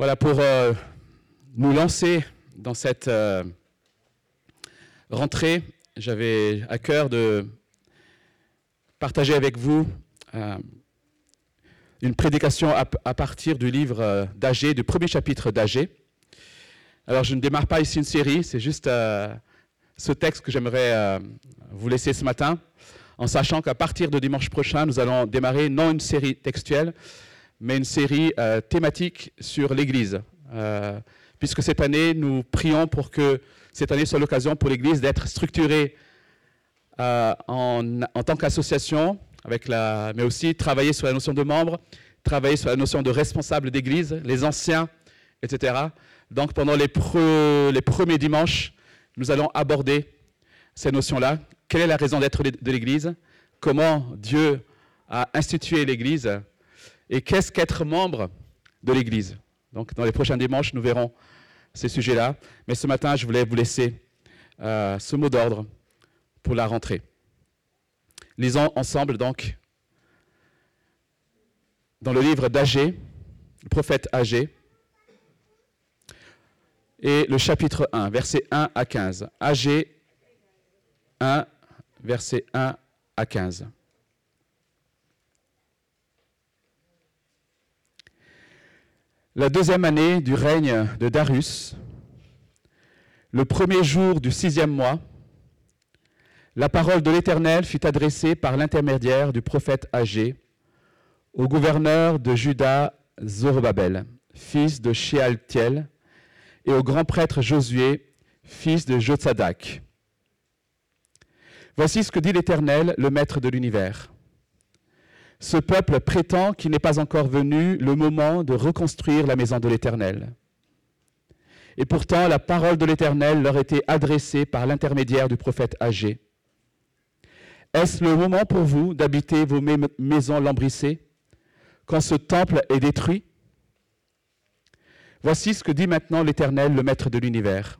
Voilà, pour euh, nous lancer dans cette euh, rentrée, j'avais à cœur de partager avec vous euh, une prédication à, à partir du livre d'Agé, du premier chapitre d'Agé. Alors, je ne démarre pas ici une série, c'est juste ce texte que j'aimerais vous laisser ce matin, en sachant qu'à partir de dimanche prochain, nous allons démarrer non une série textuelle, mais une série euh, thématique sur l'Église. Euh, puisque cette année, nous prions pour que cette année soit l'occasion pour l'Église d'être structurée euh, en, en, tant qu'association, mais aussi travailler sur la notion de membre, travailler sur la notion de responsable d'Église, les anciens, etc. Donc pendant les, pre, les premiers dimanches, nous allons aborder ces notions-là. Quelle est la raison d'être de l'Église? Comment Dieu a institué l'Église? Et qu'est-ce qu'être membre de l'Église? Donc, dans les prochains dimanches, nous verrons ces sujets-là. Mais ce matin, je voulais vous laisser euh, ce mot d'ordre pour la rentrée. Lisons ensemble, donc, dans le livre d'Agé, le prophète Agé, et le chapitre 1, versets 1 à 15. Agé 1, versets 1 à 15. La deuxième année du règne de Darius, le premier jour du sixième mois, la parole de l'Éternel fut adressée par l'intermédiaire du prophète Agé au gouverneur de Juda Zorobabel, fils de Shealtiel, et au grand prêtre Josué, fils de Jotsadak. Voici ce que dit l'Éternel, le maître de l'univers. Ce peuple prétend qu'il n'est pas encore venu le moment de reconstruire la maison de l'Éternel. Et pourtant, la parole de l'Éternel leur était adressée par l'intermédiaire du prophète Agé. Est-ce le moment pour vous d'habiter vos maisons lambrissées quand ce temple est détruit? Voici ce que dit maintenant l'Éternel, le Maître de l'univers.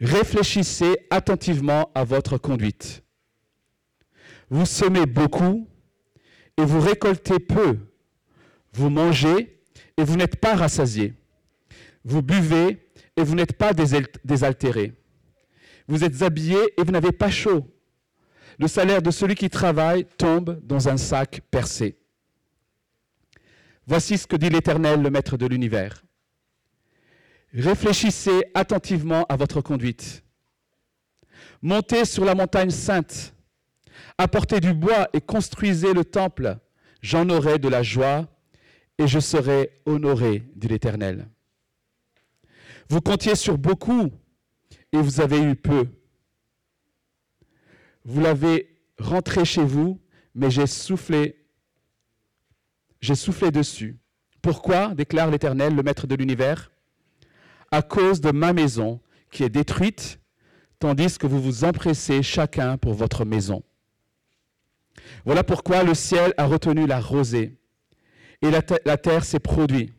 Réfléchissez attentivement à votre conduite. Vous semez beaucoup et vous récoltez peu. Vous mangez et vous n'êtes pas rassasié. Vous buvez et vous n'êtes pas désaltéré. Vous êtes habillé et vous n'avez pas chaud. Le salaire de celui qui travaille tombe dans un sac percé. Voici ce que dit l'Éternel, le Maître de l'univers. Réfléchissez attentivement à votre conduite. Montez sur la montagne sainte Apportez du bois et construisez le temple. J'en aurai de la joie et je serai honoré, dit l'Éternel. Vous comptiez sur beaucoup et vous avez eu peu. Vous l'avez rentré chez vous, mais j'ai soufflé, j'ai soufflé dessus. Pourquoi déclare l'Éternel, le Maître de l'univers? À cause de ma maison qui est détruite, tandis que vous vous empressez chacun pour votre maison. Voilà pourquoi le ciel a retenu la rosée et la, terre s'est produite.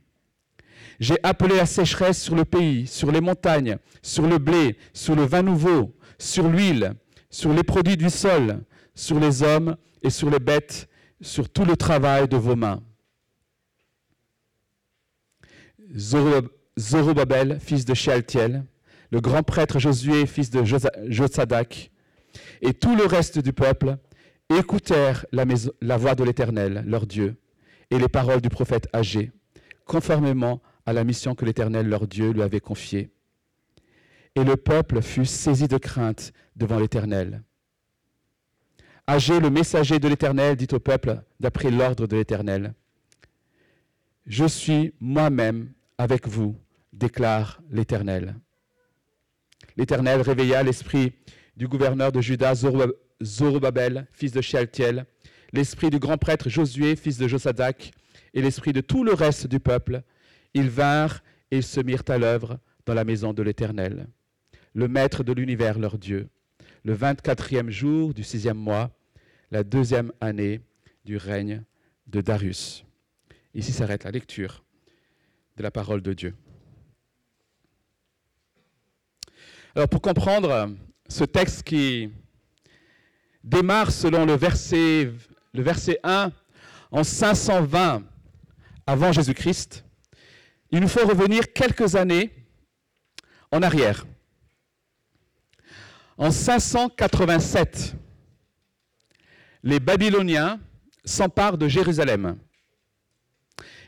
J'ai appelé la sécheresse sur le pays, sur les montagnes, sur le blé, sur le vin nouveau, sur l'huile, sur les produits du sol, sur les hommes et sur les bêtes, sur tout le travail de vos mains. Zorobabel, fils de Shealtiel, le grand prêtre Josué, fils de Jotsadak, et tout le reste du peuple écoutèrent la, voix de l'Éternel, leur Dieu, et les paroles du prophète Agé, conformément à la mission que l'Éternel, leur Dieu, lui avait confiée. Et le peuple fut saisi de crainte devant l'Éternel. Agé, le messager de l'Éternel, dit au peuple, d'après l'ordre de l'Éternel, Je suis moi-même avec vous, déclare l'Éternel. L'Éternel réveilla l'esprit du gouverneur de Juda, Zorobabel, fils de Shealtiel, l'esprit du grand prêtre Josué, fils de Josadak, et l'esprit de tout le reste du peuple. Ils vinrent et se mirent à l'œuvre dans la maison de l'Éternel, le maître de l'univers leur Dieu, le vingt-quatrième jour du sixième mois, la deuxième année du règne de Darius. Ici s'arrête la lecture de la parole de Dieu. Alors pour comprendre ce texte qui démarre selon le verset, le verset 1 en 520 avant Jésus-Christ. il nous faut revenir quelques années en arrière. En 587, les Babyloniens s'emparent de Jérusalem.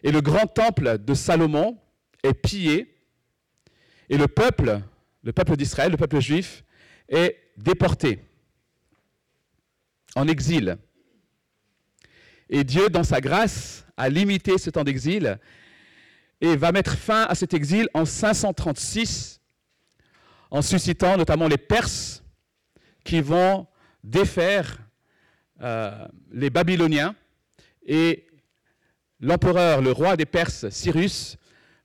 Et le grand temple de Salomon est pillé. Et le peuple, le peuple d'Israël, le peuple juif, est déporté en exil. Et Dieu, dans sa grâce, a limité ce temps d'exil et va mettre fin à cet exil en 536 en suscitant notamment les Perses qui vont défaire euh, les Babyloniens et l'empereur, le roi des Perses, Cyrus,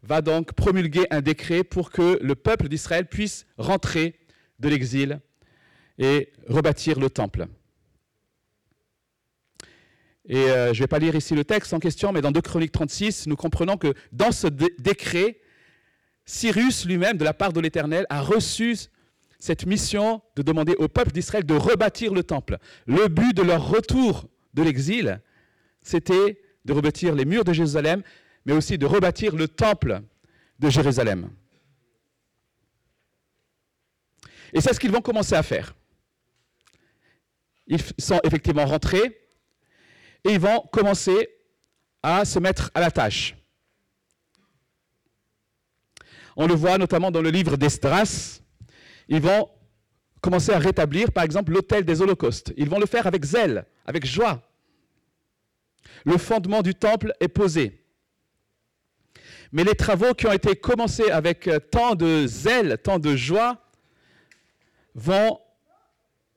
va donc promulguer un décret pour que le peuple d'Israël puisse rentrer de l'exil et rebâtir le temple. Et euh, je ne vais pas lire ici le texte en question, mais dans 2 Chroniques 36, nous comprenons que dans ce décret, Cyrus lui-même, de la part de l'Éternel, a reçu cette mission de demander au peuple d'Israël de rebâtir le temple. Le but de leur retour de l'exil, c'était de rebâtir les murs de Jérusalem, mais aussi de rebâtir le temple de Jérusalem. Et c'est ce qu'ils vont commencer à faire. Ils sont effectivement rentrés et ils vont commencer à se mettre à la tâche. On le voit notamment dans le livre d'Esdras. Ils vont commencer à rétablir, par exemple, l'autel des holocaustes. Ils vont le faire avec zèle, avec joie. Le fondement du temple est posé. Mais les travaux qui ont été commencés avec euh, tant de zèle, tant de joie, vont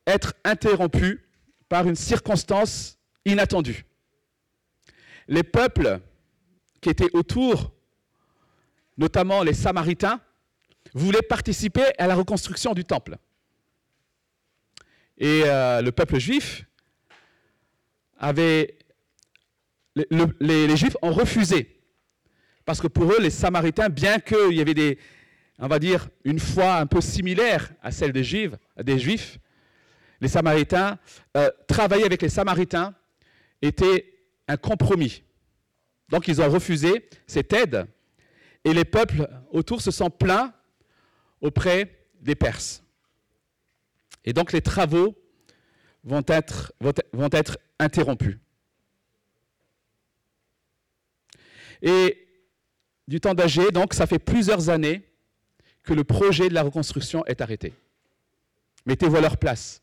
être interrompus par une circonstance inattendue. Les peuples qui étaient autour, notamment les Samaritains, voulaient participer à la reconstruction du temple. Et euh, le peuple juif avait... les, Juifs ont refusé. Parce que pour eux, les Samaritains, bien qu'il y avait des, on va dire, une foi un peu similaire à celle des Juifs, les Samaritains, euh, travailler avec les Samaritains était un compromis. Donc ils ont refusé cette aide et les peuples autour se sont plaints auprès des Perses. Et donc les travaux vont être, vont être interrompus. Et du temps d'âgé, donc ça fait plusieurs années que le projet de la reconstruction est arrêté. Mettez-vous à leur place.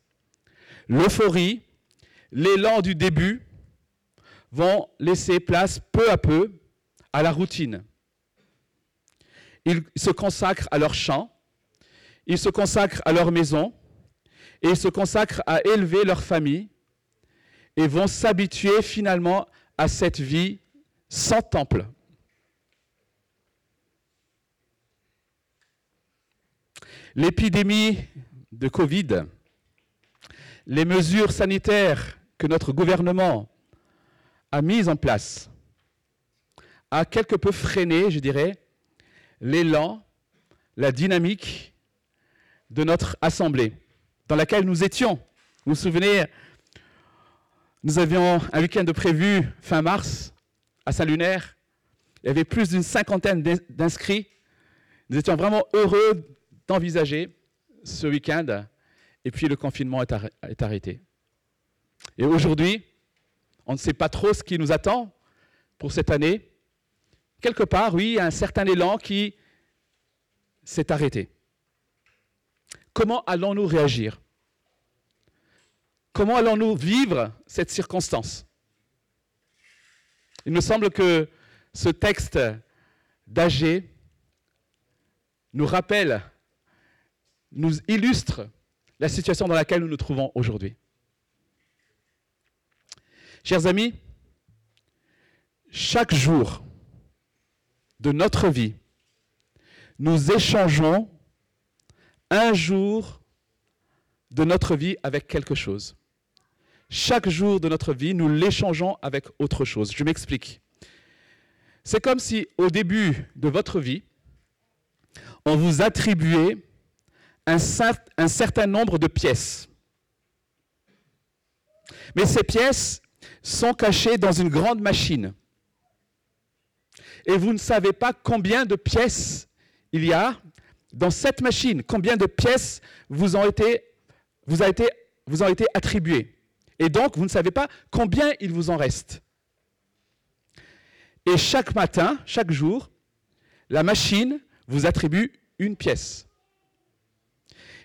L'euphorie, l'élan du début vont laisser place peu à peu à la routine. Ils se consacrent à leur champ, ils se consacrent à leur maison, et ils se consacrent à élever leur famille, et vont s'habituer finalement à cette vie sans temple. L'épidémie de Covid, les mesures sanitaires que notre gouvernement a mise en place a quelque peu freiné, je dirais, l'élan, la dynamique de notre assemblée dans laquelle nous étions. Vous vous souvenez, nous avions un week-end de prévu fin mars à Saint-Lunaire. Il y avait plus d'une cinquantaine d'inscrits. Nous étions vraiment heureux d'envisager ce week-end. Et puis le confinement est arrêté. Et aujourd'hui, on ne sait pas trop ce qui nous attend pour cette année. Quelque part, oui, il y a un certain élan qui s'est arrêté. Comment allons-nous réagir? Comment allons-nous vivre cette circonstance? Il me semble que ce texte d'Agé nous rappelle, nous illustre la situation dans laquelle nous nous trouvons aujourd'hui. Chers amis, chaque jour de notre vie, nous échangeons un jour de notre vie avec quelque chose. Chaque jour de notre vie, nous l'échangeons avec autre chose. Je m'explique. C'est comme si au début de votre vie, on vous attribuait un, certain nombre de pièces. Mais ces pièces, sont cachés dans une grande machine. et vous ne savez pas combien de pièces il y a dans cette machine, combien de pièces vous ont été, vous a été, vous ont été attribuées. Et donc, vous ne savez pas combien il vous en reste. Et chaque matin, chaque jour, la machine vous attribue une pièce.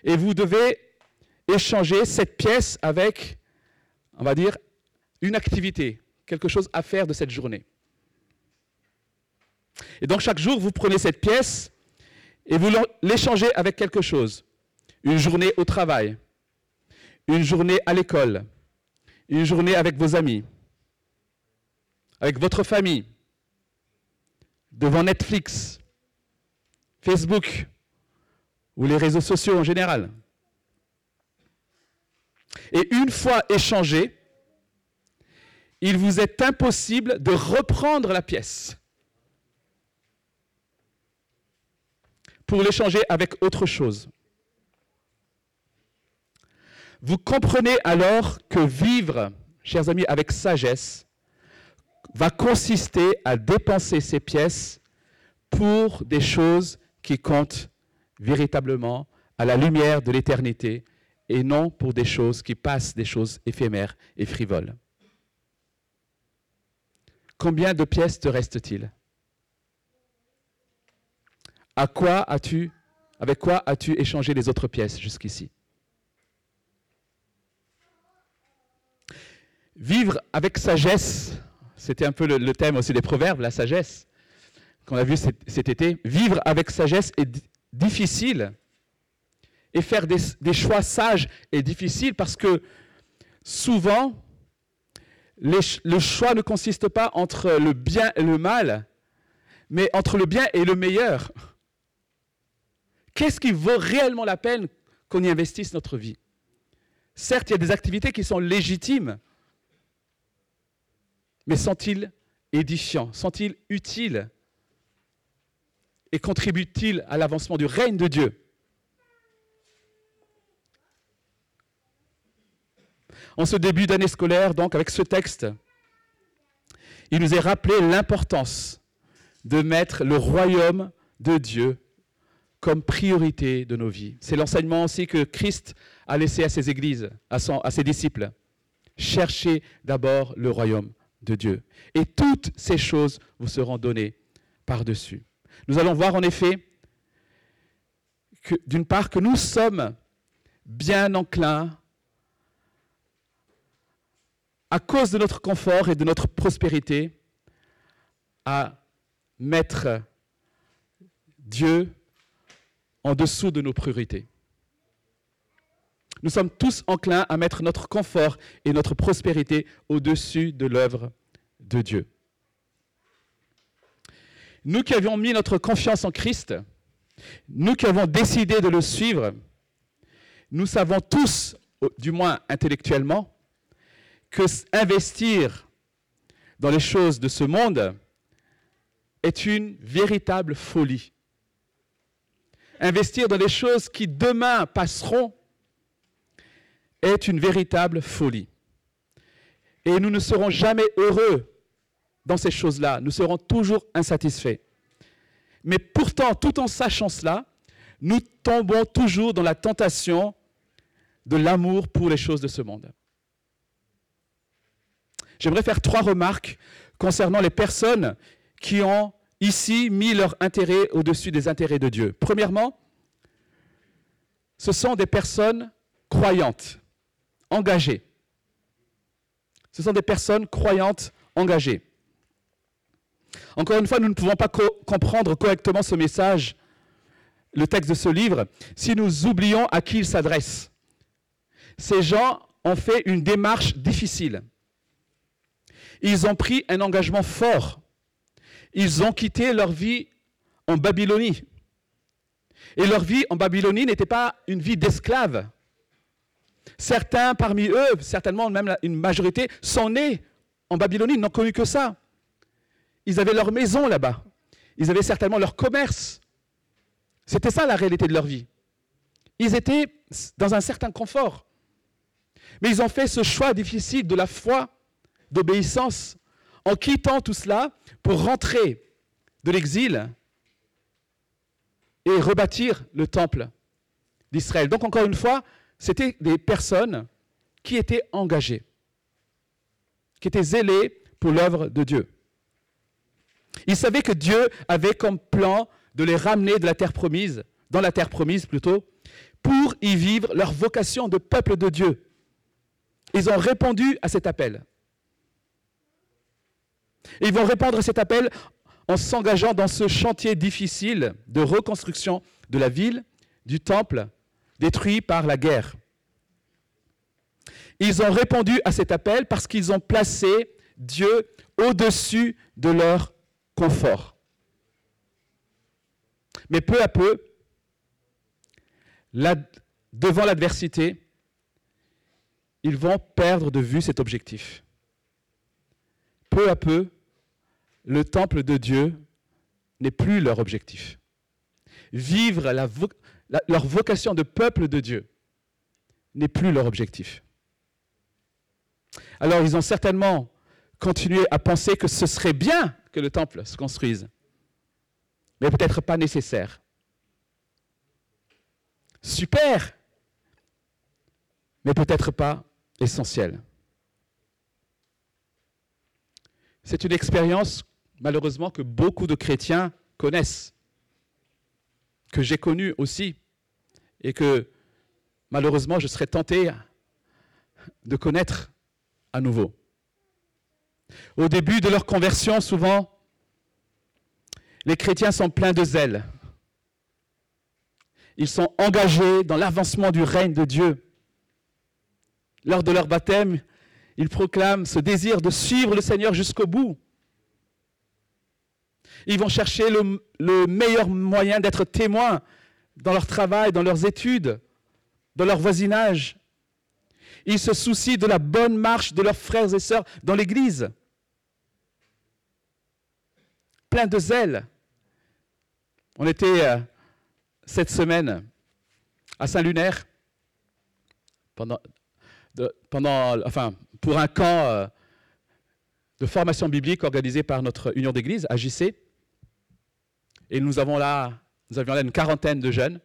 Et vous devez échanger cette pièce avec, on va dire, une activité, quelque chose à faire de cette journée. Et donc chaque jour, vous prenez cette pièce et vous l'échangez avec quelque chose. Une journée au travail, une journée à l'école, une journée avec vos amis, avec votre famille, devant Netflix, Facebook ou les réseaux sociaux en général. Et une fois échangé, il vous est impossible de reprendre la pièce pour l'échanger avec autre chose. Vous comprenez alors que vivre, chers amis, avec sagesse, va consister à dépenser ces pièces pour des choses qui comptent véritablement à la lumière de l'éternité et non pour des choses qui passent, des choses éphémères et frivoles. Combien de pièces te reste-t-il? À quoi as-tu avec quoi as-tu échangé les autres pièces jusqu'ici? Vivre avec sagesse, c'était un peu le, thème aussi des proverbes, la sagesse, qu'on a vu cet, été. Vivre avec sagesse est difficile. Et faire des, des, choix sages est difficile parce que souvent, le choix ne consiste pas entre le bien et le mal, mais entre le bien et le meilleur. Qu'est-ce qui vaut réellement la peine qu'on y investisse notre vie? Certes, il y a des activités qui sont légitimes, mais sont-ils édifiants? Sont-ils utiles? Et contribuent-ils à l'avancement du règne de Dieu? En ce début d'année scolaire, donc, avec ce texte, il nous est rappelé l'importance de mettre le royaume de Dieu comme priorité de nos vies. C'est l'enseignement aussi que Christ a laissé à ses églises, à, ses disciples. Cherchez d'abord le royaume de Dieu. Et toutes ces choses vous seront données par-dessus. Nous allons voir en effet d'une part que nous sommes bien enclins à cause de notre confort et de notre prospérité, à mettre Dieu en dessous de nos priorités. Nous sommes tous enclins à mettre notre confort et notre prospérité au-dessus de l'œuvre de Dieu. Nous qui avions mis notre confiance en Christ, nous qui avons décidé de le suivre, nous savons tous, du moins intellectuellement, que investir dans les choses de ce monde est une véritable folie. Investir dans les choses qui demain passeront est une véritable folie. Et nous ne serons jamais heureux dans ces choses-là. Nous serons toujours insatisfaits. Mais pourtant, tout en sachant cela, nous tombons toujours dans la tentation de l'amour pour les choses de ce monde. J'aimerais faire trois remarques concernant les personnes qui ont ici mis leur intérêt au-dessus des intérêts de Dieu. Premièrement, ce sont des personnes croyantes, engagées. Ce sont des personnes croyantes, engagées. Encore une fois, nous ne pouvons pas comprendre correctement ce message, le texte de ce livre, si nous oublions à qui il s'adresse. Ces gens ont fait une démarche difficile. Ils ont pris un engagement fort. Ils ont quitté leur vie en Babylonie. Et leur vie en Babylonie n'était pas une vie d'esclaves. Certains parmi eux, certainement même une majorité, sont nés en Babylonie, n'ont connu que ça. Ils avaient leur maison là-bas. Ils avaient certainement leur commerce. C'était ça la réalité de leur vie. Ils étaient dans un certain confort. Mais ils ont fait ce choix difficile de la foi d'obéissance en quittant tout cela pour rentrer de l'exil et rebâtir le temple d'Israël. Donc encore une fois, c'était des personnes qui étaient engagées, qui étaient zélées pour l'œuvre de Dieu. Ils savaient que Dieu avait comme plan de les ramener de la terre promise, dans la terre promise plutôt, pour y vivre leur vocation de peuple de Dieu. Ils ont répondu à cet appel. Ils vont répondre à cet appel en s'engageant dans ce chantier difficile de reconstruction de la ville, du temple, détruit par la guerre. Ils ont répondu à cet appel parce qu'ils ont placé Dieu au-dessus de leur confort. Mais peu à peu, devant l'adversité, ils vont perdre de vue cet objectif. Peu à peu, le temple de Dieu n'est plus leur objectif. Vivre leur vocation de peuple de Dieu n'est plus leur objectif. Alors ils ont certainement continué à penser que ce serait bien que le temple se construise, mais peut-être pas nécessaire. Super, mais peut-être pas essentiel. C'est une expérience, malheureusement, que beaucoup de chrétiens connaissent, que j'ai connue aussi, et que malheureusement je serais tenté de connaître à nouveau. Au début de leur conversion, souvent, les chrétiens sont pleins de zèle. Ils sont engagés dans l'avancement du règne de Dieu. Lors de leur baptême, ils proclament ce désir de suivre le Seigneur jusqu'au bout. Ils vont chercher le, le meilleur moyen d'être témoins dans leur travail, dans leurs études, dans leur voisinage. Ils se soucient de la bonne marche de leurs frères et sœurs dans l'Église. Plein de zèle. On était euh, cette semaine à Saint-Lunaire pendant, pendant, pour un camp euh, de formation biblique organisé par notre union d'église, AJC. Et nous avons là, avions là une quarantaine de jeunes.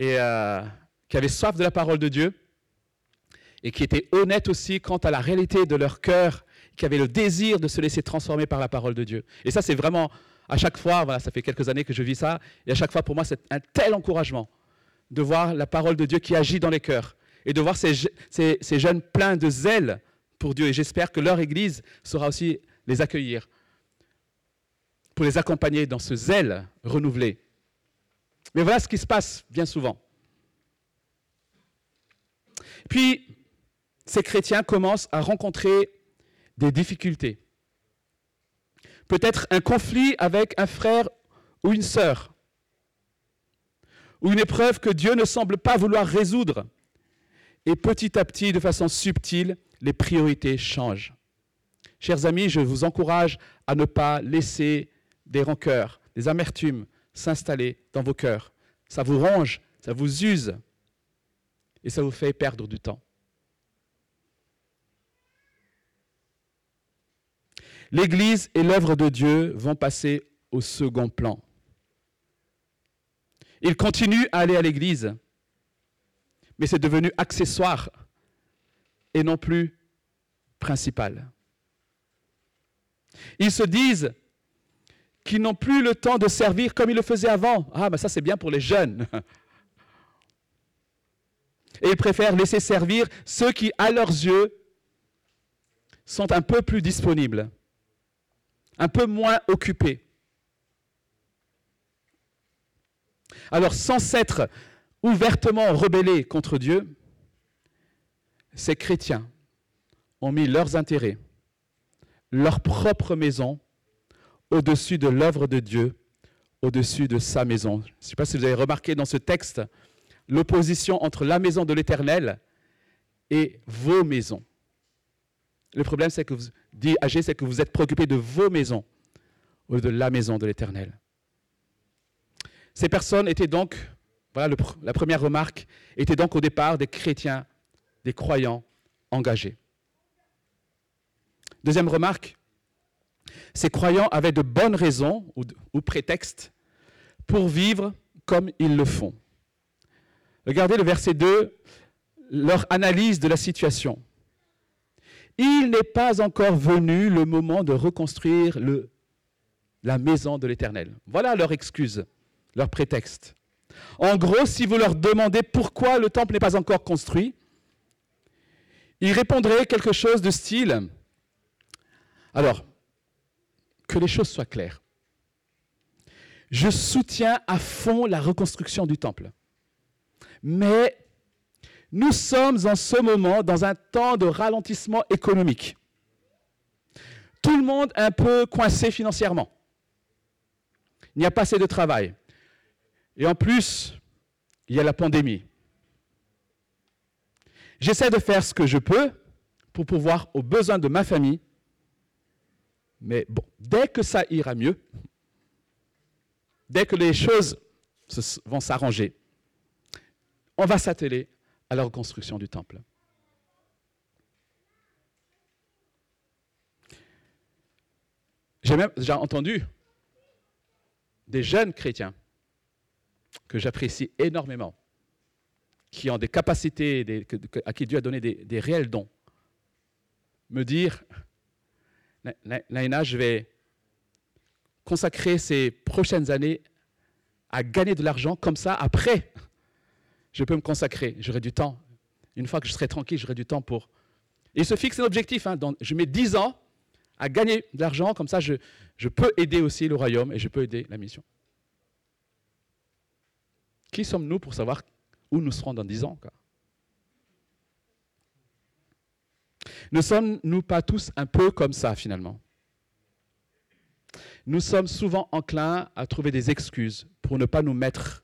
Euh, qui avaient soif de la parole de Dieu. Et qui étaient honnêtes aussi quant à la réalité de leur cœur, qui avaient le désir de se laisser transformer par la parole de Dieu. Et ça, c'est vraiment, à chaque fois, ça fait quelques années que je vis ça, et à chaque fois, pour moi, c'est un tel encouragement de voir la parole de Dieu qui agit dans les cœurs et de voir ces, jeunes pleins de zèle pour Dieu. Et j'espère que leur Église saura aussi les accueillir, pour les accompagner dans ce zèle renouvelé. Mais voilà ce qui se passe bien souvent. Puis, ces chrétiens commencent à rencontrer des difficultés. Peut-être un conflit avec un frère ou une sœur, ou une épreuve que Dieu ne semble pas vouloir résoudre. Et petit à petit, de façon subtile, les priorités changent. Chers amis, je vous encourage à ne pas laisser des rancœurs, des amertumes s'installer dans vos cœurs. Ça vous ronge, ça vous use et ça vous fait perdre du temps. L'Église et l'œuvre de Dieu vont passer au second plan. Ils continuent à aller à l'Église, mais c'est devenu accessoire et non plus principal. Ils se disent qu'ils n'ont plus le temps de servir comme ils le faisaient avant. Ah, mais ça c'est bien pour les jeunes. Et ils préfèrent laisser servir ceux qui, à leurs yeux, sont un peu plus disponibles un peu moins occupés. Alors, sans s'être ouvertement rebellés contre Dieu, ces chrétiens ont mis leurs intérêts, leur propre maison, au-dessus de l'œuvre de Dieu, au-dessus de sa maison. Je ne sais pas si vous avez remarqué dans ce texte l'opposition entre la maison de l'Éternel et vos maisons. Le problème, c'est que vous, dit Agé, c'est que vous êtes préoccupé de vos maisons ou de la maison de l'Éternel. Ces personnes étaient donc, voilà la première remarque, étaient donc au départ des chrétiens, des croyants engagés. Deuxième remarque, ces croyants avaient de bonnes raisons ou, prétextes pour vivre comme ils le font. Regardez le verset 2, leur analyse de la situation. Il n'est pas encore venu le moment de reconstruire la maison de l'Éternel. Voilà leur excuse, leur prétexte. En gros, si vous leur demandez pourquoi le temple n'est pas encore construit, ils répondraient quelque chose de style, alors, que les choses soient claires. Je soutiens à fond la reconstruction du temple. Mais nous sommes en ce moment dans un temps de ralentissement économique. Tout le monde est un peu coincé financièrement. Il n'y a pas assez de travail. Et en plus, il y a la pandémie. J'essaie de faire ce que je peux pour pouvoir aux besoins de ma famille. Mais bon, dès que ça ira mieux, dès que les choses vont s'arranger, on va s'atteler à la reconstruction du temple. J'ai même déjà entendu des jeunes chrétiens que j'apprécie énormément, qui ont des capacités, à qui Dieu a donné des, réels dons, me dire, Naïna, je vais consacrer ces prochaines années à gagner de l'argent, comme ça, après, je peux me consacrer, j'aurai du temps. Une fois que je serai tranquille, j'aurai du temps pour... Et il se fixe un objectif, hein, je mets 10 ans à gagner de l'argent, comme ça je peux aider aussi le royaume et je peux aider la mission. Qui sommes-nous pour savoir où nous serons dans 10 ans Ne sommes-nous pas tous un peu comme ça finalement? Nous sommes souvent enclins à trouver des excuses pour ne pas nous mettre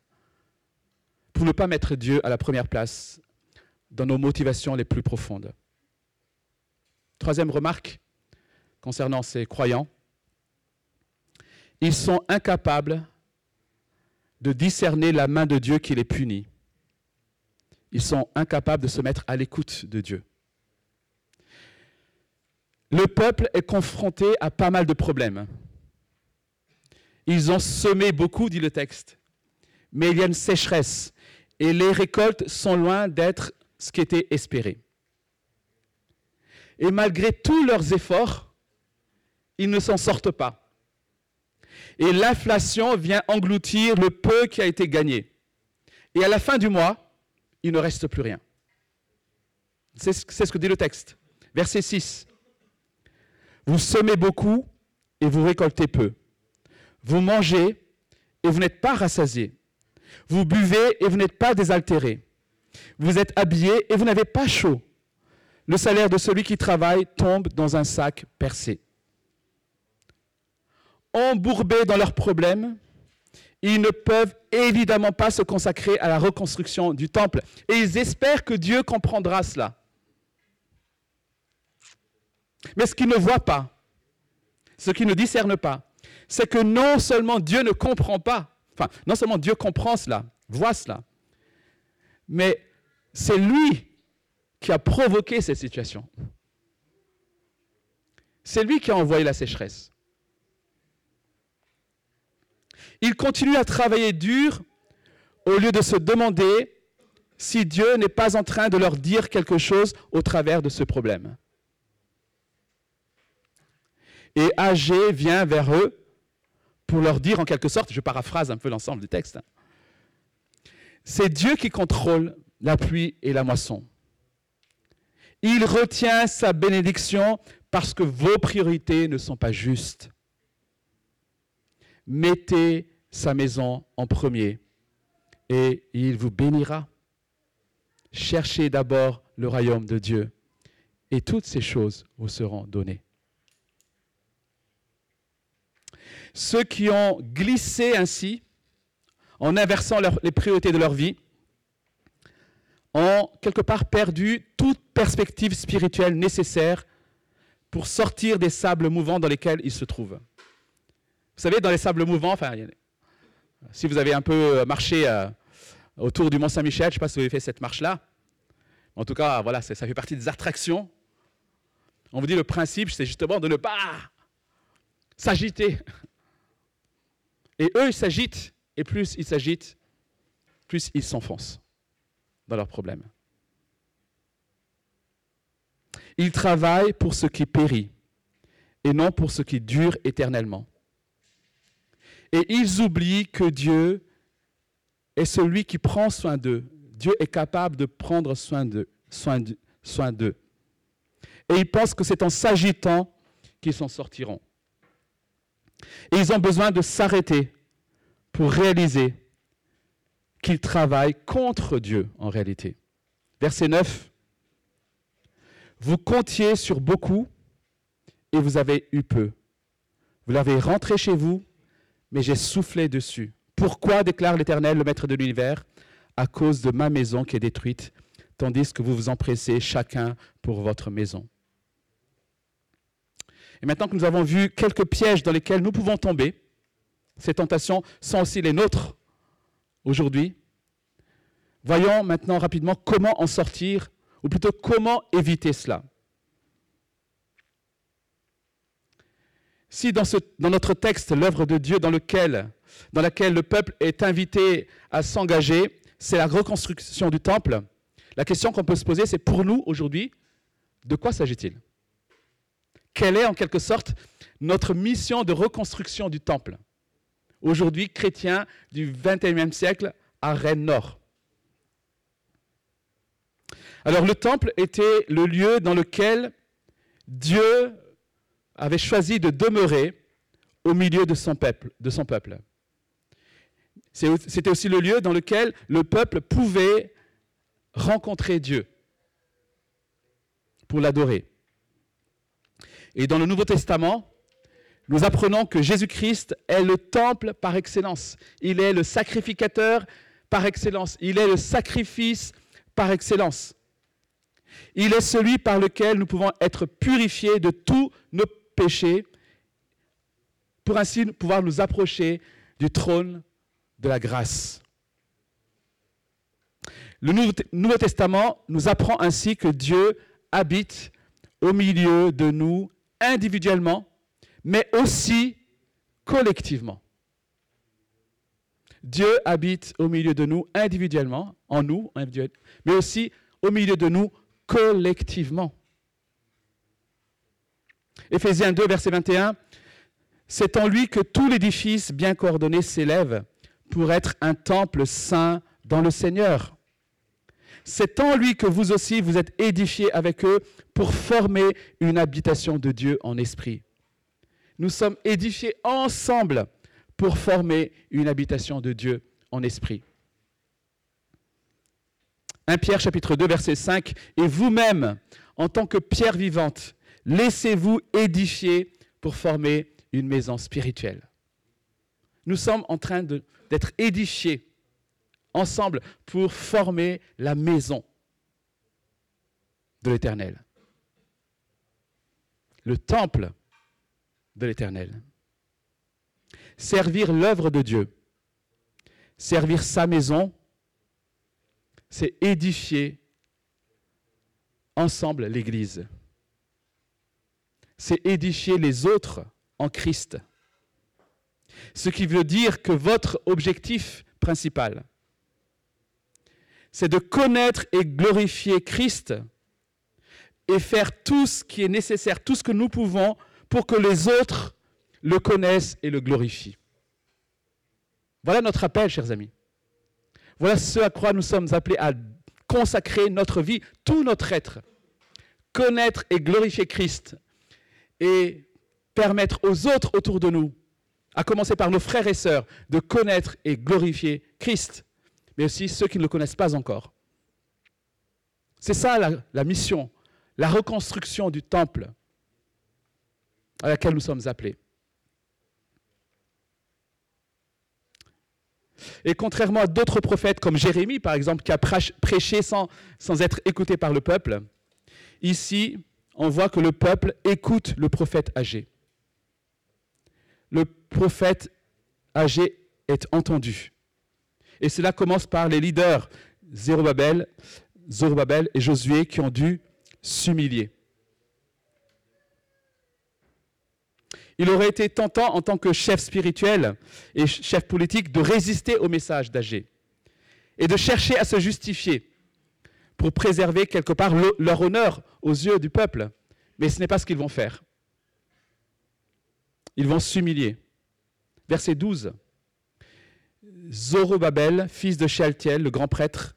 pour ne pas mettre Dieu à la première place dans nos motivations les plus profondes. Troisième remarque concernant ces croyants, ils sont incapables de discerner la main de Dieu qui les punit. Ils sont incapables de se mettre à l'écoute de Dieu. Le peuple est confronté à pas mal de problèmes. Ils ont semé beaucoup, dit le texte, mais il y a une sécheresse et les récoltes sont loin d'être ce qui était espéré. Et malgré tous leurs efforts, ils ne s'en sortent pas. Et l'inflation vient engloutir le peu qui a été gagné. Et à la fin du mois, il ne reste plus rien. C'est ce que dit le texte. Verset 6. Vous semez beaucoup et vous récoltez peu. Vous mangez et vous n'êtes pas rassasiés. Vous buvez et vous n'êtes pas désaltéré. Vous êtes habillé et vous n'avez pas chaud. Le salaire de celui qui travaille tombe dans un sac percé. Embourbés dans leurs problèmes, ils ne peuvent évidemment pas se consacrer à la reconstruction du temple. Et ils espèrent que Dieu comprendra cela. Mais ce qu'ils ne voient pas, ce qu'ils ne discernent pas, c'est que non seulement Dieu ne comprend pas, Enfin, non seulement Dieu comprend cela, voit cela, mais c'est lui qui a provoqué cette situation. C'est lui qui a envoyé la sécheresse. Il continue à travailler dur au lieu de se demander si Dieu n'est pas en train de leur dire quelque chose au travers de ce problème. Et Agé vient vers eux pour leur dire en quelque sorte, je paraphrase un peu l'ensemble du texte, c'est Dieu qui contrôle la pluie et la moisson. Il retient sa bénédiction parce que vos priorités ne sont pas justes. Sa maison en premier et il vous bénira. Cherchez d'abord le royaume de Dieu et toutes ces choses vous seront données. Ceux qui ont glissé ainsi, en inversant les priorités de leur vie, ont quelque part perdu toute perspective spirituelle nécessaire pour sortir des sables mouvants dans lesquels ils se trouvent. Vous savez, dans les sables mouvants, enfin, si vous avez un peu marché euh, autour du Mont Saint-Michel, je ne sais pas si vous avez fait cette marche-là, en tout cas, voilà, ça fait partie des attractions. On vous dit le principe, c'est justement de ne pas s'agiter. Et eux, ils s'agitent, et plus ils s'agitent, plus ils s'enfoncent dans leurs problèmes. Ils travaillent pour ce qui périt et non pour ce qui dure éternellement. Et ils oublient que Dieu est celui qui prend soin d'eux. Dieu est capable de prendre soin d'eux. Soin d'eux. Et ils pensent que c'est en s'agitant qu'ils s'en sortiront. Et ils ont besoin de s'arrêter pour réaliser qu'ils travaillent contre Dieu en réalité. Verset 9. Vous comptiez sur beaucoup et vous avez eu peu. Vous l'avez rentré chez vous, mais j'ai soufflé dessus. Pourquoi, déclare l'Éternel, le Maître de l'univers? À cause de ma maison qui est détruite, tandis que vous vous empressez chacun pour votre maison. Et maintenant que nous avons vu quelques pièges dans lesquels nous pouvons tomber, ces tentations sont aussi les nôtres aujourd'hui. Voyons maintenant rapidement comment en sortir, ou plutôt comment éviter cela. Si dans, notre texte, l'œuvre de Dieu dans, laquelle le peuple est invité à s'engager, c'est la reconstruction du temple, la question qu'on peut se poser, c'est pour nous aujourd'hui, de quoi s'agit-il? Quelle est en quelque sorte notre mission de reconstruction du temple? Aujourd'hui, chrétien du XXIe siècle à Rennes-Nord. Alors le temple était le lieu dans lequel Dieu avait choisi de demeurer au milieu de son peuple. C'était aussi le lieu dans lequel le peuple pouvait rencontrer Dieu pour l'adorer. Et dans le Nouveau Testament, nous apprenons que Jésus-Christ est le temple par excellence. Il est le sacrificateur par excellence. Il est le sacrifice par excellence. Il est celui par lequel nous pouvons être purifiés de tous nos péchés pour ainsi pouvoir nous approcher du trône de la grâce. Le Nouveau Testament nous apprend ainsi que Dieu habite au milieu de nous individuellement, mais aussi collectivement. Dieu habite au milieu de nous individuellement, en nous, mais aussi au milieu de nous collectivement. Éphésiens 2, verset 21, c'est en lui que tout l'édifice bien coordonné s'élève pour être un temple saint dans le Seigneur. C'est en lui que vous aussi vous êtes édifiés avec eux pour former une habitation de Dieu en esprit. Nous sommes édifiés ensemble pour former une habitation de Dieu en esprit. 1 Pierre chapitre 2 verset 5, et vous-même, en tant que pierre vivante, laissez-vous édifier pour former une maison spirituelle. Nous sommes en train d'être édifiés ensemble pour former la maison de l'Éternel. Le temple de l'Éternel. Servir l'œuvre de Dieu, servir sa maison, c'est édifier ensemble l'Église. C'est édifier les autres en Christ. Ce qui veut dire que votre objectif principal, c'est de connaître et glorifier Christ et faire tout ce qui est nécessaire, tout ce que nous pouvons pour que les autres le connaissent et le glorifient. Voilà notre appel, chers amis. Voilà ce à quoi nous sommes appelés à consacrer notre vie, tout notre être. Connaître et glorifier Christ et permettre aux autres autour de nous, à commencer par nos frères et sœurs, de connaître et glorifier Christ mais aussi ceux qui ne le connaissent pas encore. C'est ça la, mission, la reconstruction du temple à laquelle nous sommes appelés. Et contrairement à d'autres prophètes comme Jérémie, par exemple, qui a prêché sans, sans être écouté par le peuple, ici, on voit que le peuple écoute le prophète âgé. Le prophète âgé est entendu. Et cela commence par les leaders, Zérubabel, Zorobabel et Josué, qui ont dû s'humilier. Il aurait été tentant en tant que chef spirituel et chef politique de résister au message d'Agé et de chercher à se justifier pour préserver quelque part leur honneur aux yeux du peuple. Mais ce n'est pas ce qu'ils vont faire. Ils vont s'humilier. Verset 12. Zorobabel, fils de Shealtiel, le grand prêtre,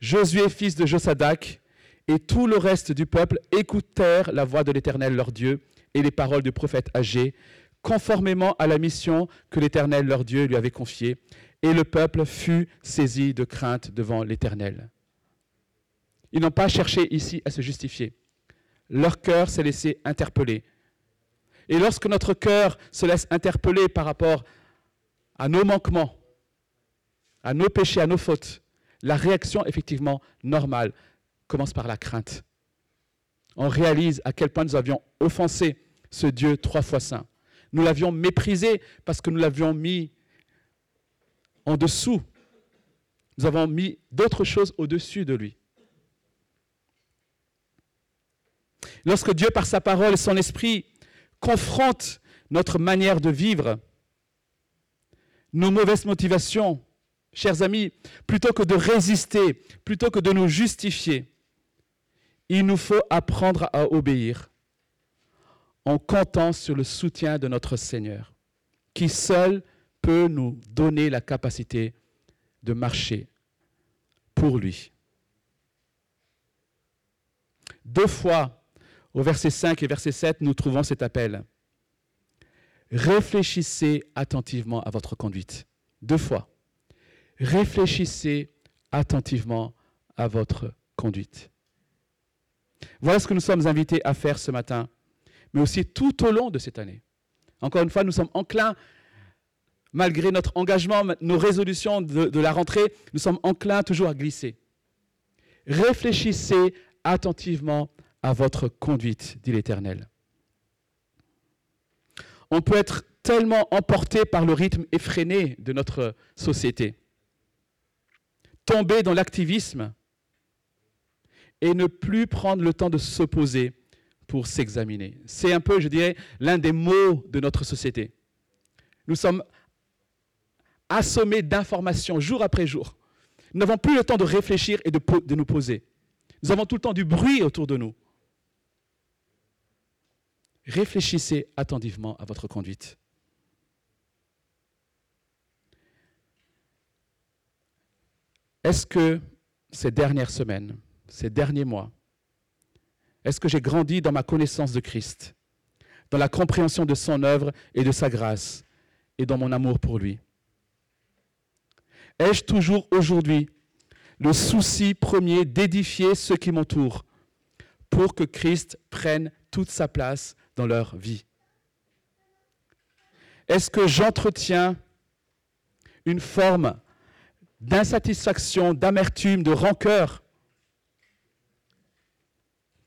Josué, fils de Josadac, et tout le reste du peuple écoutèrent la voix de l'Éternel leur Dieu et les paroles du prophète âgé, conformément à la mission que l'Éternel leur Dieu lui avait confiée. Et le peuple fut saisi de crainte devant l'Éternel. Ils n'ont pas cherché ici à se justifier. Leur cœur s'est laissé interpeller. Et lorsque notre cœur se laisse interpeller par rapport à nos manquements, à nos péchés, à nos fautes, la réaction effectivement normale commence par la crainte. On réalise à quel point nous avions offensé ce Dieu trois fois saint. Nous l'avions méprisé parce que nous l'avions mis en dessous. Nous avons mis d'autres choses au-dessus de lui. Lorsque Dieu, par sa parole et son esprit, confronte notre manière de vivre, nos mauvaises motivations, chers amis, plutôt que de résister, plutôt que de nous justifier, il nous faut apprendre à obéir en comptant sur le soutien de notre Seigneur, qui seul peut nous donner la capacité de marcher pour lui. Deux fois, au verset 5 et verset 7, nous trouvons cet appel. Réfléchissez attentivement à votre conduite. Deux fois. Réfléchissez attentivement à votre conduite. Voilà ce que nous sommes invités à faire ce matin, mais aussi tout au long de cette année. Encore une fois, nous sommes enclins, malgré notre engagement, nos résolutions de, la rentrée, nous sommes enclins toujours à glisser. Réfléchissez attentivement à votre conduite, dit l'Éternel. On peut être tellement emporté par le rythme effréné de notre société, tomber dans l'activisme, et ne plus prendre le temps de s'opposer pour s'examiner. C'est un peu, je dirais, l'un des mots de notre société. Nous sommes assommés d'informations jour après jour. Nous n'avons plus le temps de réfléchir et de, de, nous poser. Nous avons tout le temps du bruit autour de nous. Réfléchissez attentivement à votre conduite. Est-ce que ces dernières semaines, ces derniers mois Est-ce que j'ai grandi dans ma connaissance de Christ, dans la compréhension de son œuvre et de sa grâce, et dans mon amour pour lui? Ai-je toujours aujourd'hui le souci premier d'édifier ceux qui m'entourent pour que Christ prenne toute sa place dans leur vie. Est-ce que j'entretiens une forme d'insatisfaction, d'amertume, de rancœur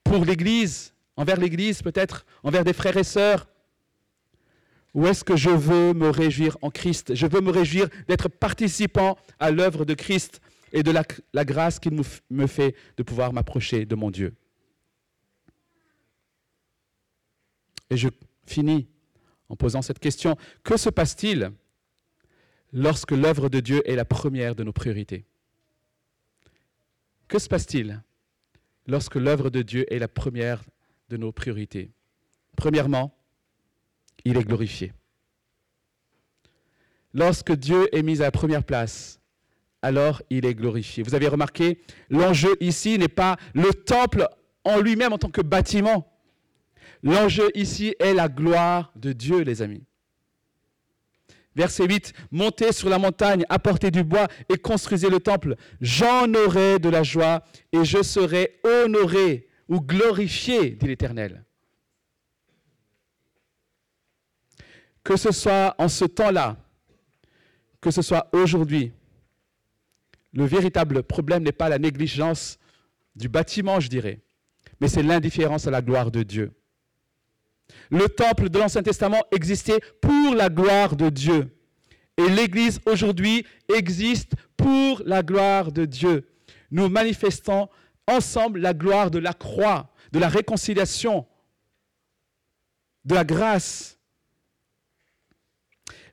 pour l'Église, envers l'Église peut-être, envers des frères et sœurs? Ou est-ce que je veux me réjouir en Christ? Je veux me réjouir d'être participant à l'œuvre de Christ et de la, grâce qu'il me fait de pouvoir m'approcher de mon Dieu. Et je finis en posant cette question. Que se passe-t-il lorsque l'œuvre de Dieu est la première de nos priorités? Que se passe-t-il lorsque l'œuvre de Dieu est la première de nos priorités? Premièrement, il est glorifié. Lorsque Dieu est mis à la première place, alors il est glorifié. Vous avez remarqué, l'enjeu ici n'est pas le temple en lui-même en tant que bâtiment. L'enjeu ici est la gloire de Dieu, les amis. Verset 8, montez sur la montagne, apportez du bois et construisez le temple. J'en aurai de la joie et je serai honoré ou glorifié, dit l'Éternel. Que ce soit en ce temps-là, que ce soit aujourd'hui, le véritable problème n'est pas la négligence du bâtiment, je dirais, mais c'est l'indifférence à la gloire de Dieu. Le temple de l'Ancien Testament existait pour la gloire de Dieu. Et l'Église aujourd'hui existe pour la gloire de Dieu. Nous manifestons ensemble la gloire de la croix, de la réconciliation, de la grâce.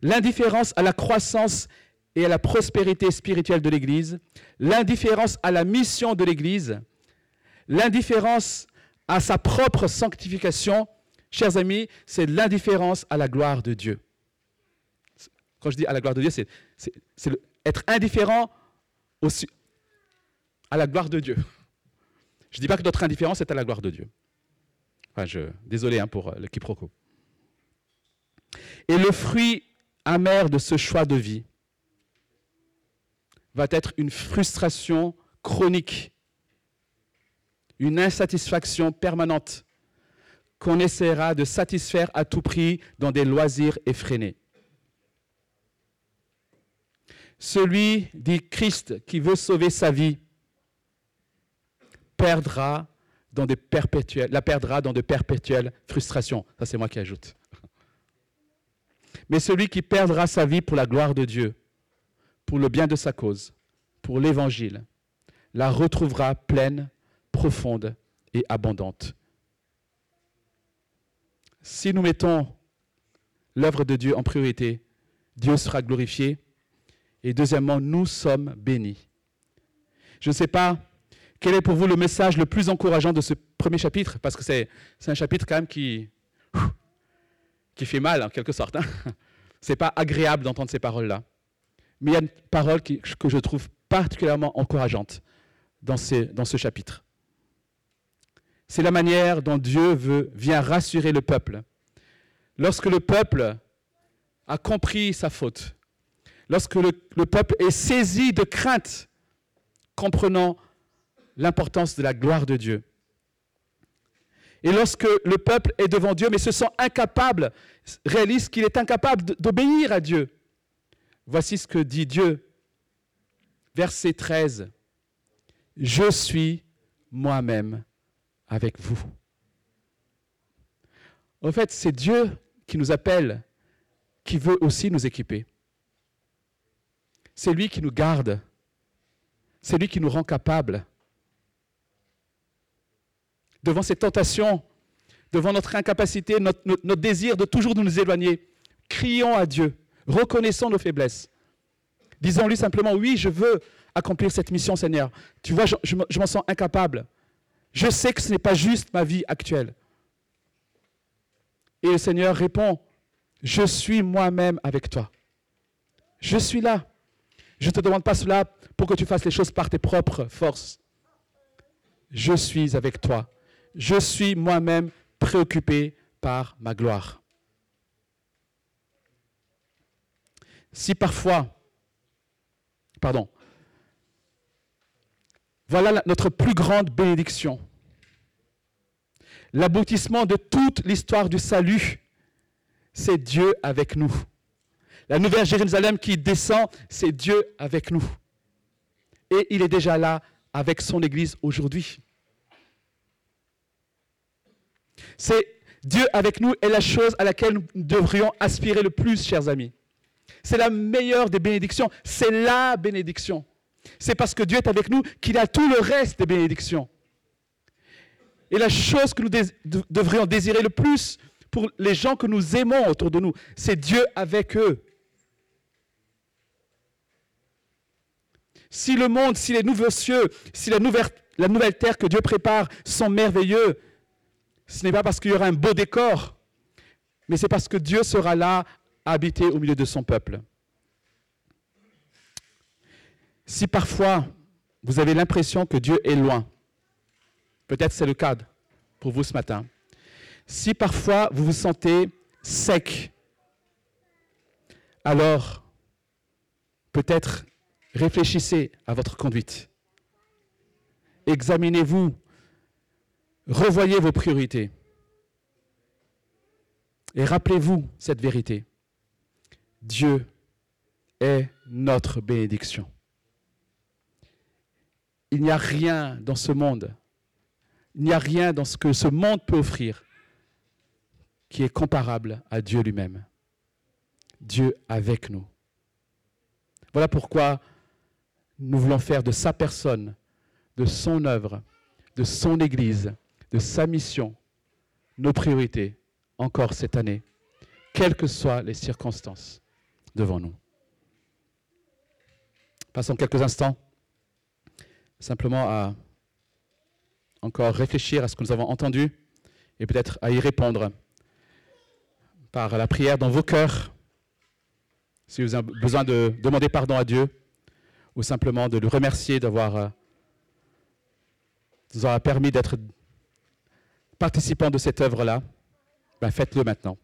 l'indifférence à la croissance et à la prospérité spirituelle de l'Église, l'indifférence à la mission de l'Église, l'indifférence à sa propre sanctification, chers amis, c'est l'indifférence à la gloire de Dieu. Quand je dis à la gloire de Dieu, c'est, être indifférent à la gloire de Dieu. Je ne dis pas que notre indifférence est à la gloire de Dieu. Enfin, désolé hein, pour le quiproquo. Et le fruit amer de ce choix de vie va être une frustration chronique, une insatisfaction permanente qu'on essaiera de satisfaire à tout prix dans des loisirs effrénés. Celui, dit Christ, qui veut sauver sa vie, la perdra dans de perpétuelles frustrations. Ça, c'est moi qui ajoute. Mais celui qui perdra sa vie pour la gloire de Dieu, pour le bien de sa cause, pour l'évangile, la retrouvera pleine, profonde et abondante. Si nous mettons l'œuvre de Dieu en priorité, Dieu sera glorifié. Et deuxièmement, nous sommes bénis. Je ne sais pas quel est pour vous le message le plus encourageant de ce premier chapitre, parce que c'est un chapitre quand même qui, fait mal en quelque sorte. Hein. Ce n'est pas agréable d'entendre ces paroles-là. Mais il y a une parole que je trouve particulièrement encourageante dans ce chapitre. C'est la manière dont Dieu veut, vient rassurer le peuple. Lorsque le peuple a compris sa faute, lorsque le, le peuple est saisi de crainte, comprenant l'importance de la gloire de Dieu, et lorsque le peuple est devant Dieu, mais se sent incapable, réalise qu'il est incapable d'obéir à Dieu. Voici ce que dit Dieu. Verset 13. Je suis moi-même avec vous. En fait, c'est Dieu qui nous appelle, qui veut aussi nous équiper. C'est lui qui nous garde. C'est lui qui nous rend capables devant ces tentations, devant notre incapacité, notre, désir de toujours nous éloigner, crions à Dieu, reconnaissons nos faiblesses. Disons-lui simplement, oui, je veux accomplir cette mission, Seigneur. Tu vois, je, je m'en sens incapable. Je sais que ce n'est pas juste ma vie actuelle. Et le Seigneur répond, je suis moi-même avec toi. Je suis là. Je ne te demande pas cela pour que tu fasses les choses par tes propres forces. Je suis avec toi je suis moi-même préoccupé par ma gloire. Si parfois, pardon, voilà notre plus grande bénédiction. L'aboutissement de toute l'histoire du salut, c'est Dieu avec nous. La nouvelle Jérusalem qui descend, c'est Dieu avec nous. Et il est déjà là avec son Église aujourd'hui. C'est Dieu avec nous est la chose à laquelle nous devrions aspirer le plus, chers amis. C'est la meilleure des bénédictions. C'est la bénédiction. C'est parce que Dieu est avec nous qu'il a tout le reste des bénédictions. Et la chose que nous devrions désirer le plus pour les gens que nous aimons autour de nous, c'est Dieu avec eux. Si le monde, si les nouveaux cieux, si la nouvelle, la nouvelle terre que Dieu prépare sont merveilleux, ce n'est pas parce qu'il y aura un beau décor, mais c'est parce que Dieu sera là, habité au milieu de son peuple. Si parfois vous avez l'impression que Dieu est loin, peut-être c'est le cas pour vous ce matin, si parfois vous vous sentez sec, alors peut-être réfléchissez à votre conduite. Examinez-vous Revoyez vos priorités. Et rappelez-vous cette vérité. Dieu est notre bénédiction. Il n'y a rien dans ce monde, il n'y a rien dans ce que ce monde peut offrir qui est comparable à Dieu lui-même. Dieu avec nous. Voilà pourquoi nous voulons faire de sa personne, de son œuvre, de son Église, de sa mission, nos priorités, encore cette année, quelles que soient les circonstances. devant nous. Passons quelques instants simplement à encore réfléchir à ce que nous avons entendu et peut-être à y répondre par la prière dans vos cœurs, si vous avez besoin de demander pardon à Dieu ou simplement de le remercier d'avoir euh, permis d'être participants de cette œuvre-là, ben faites-le maintenant.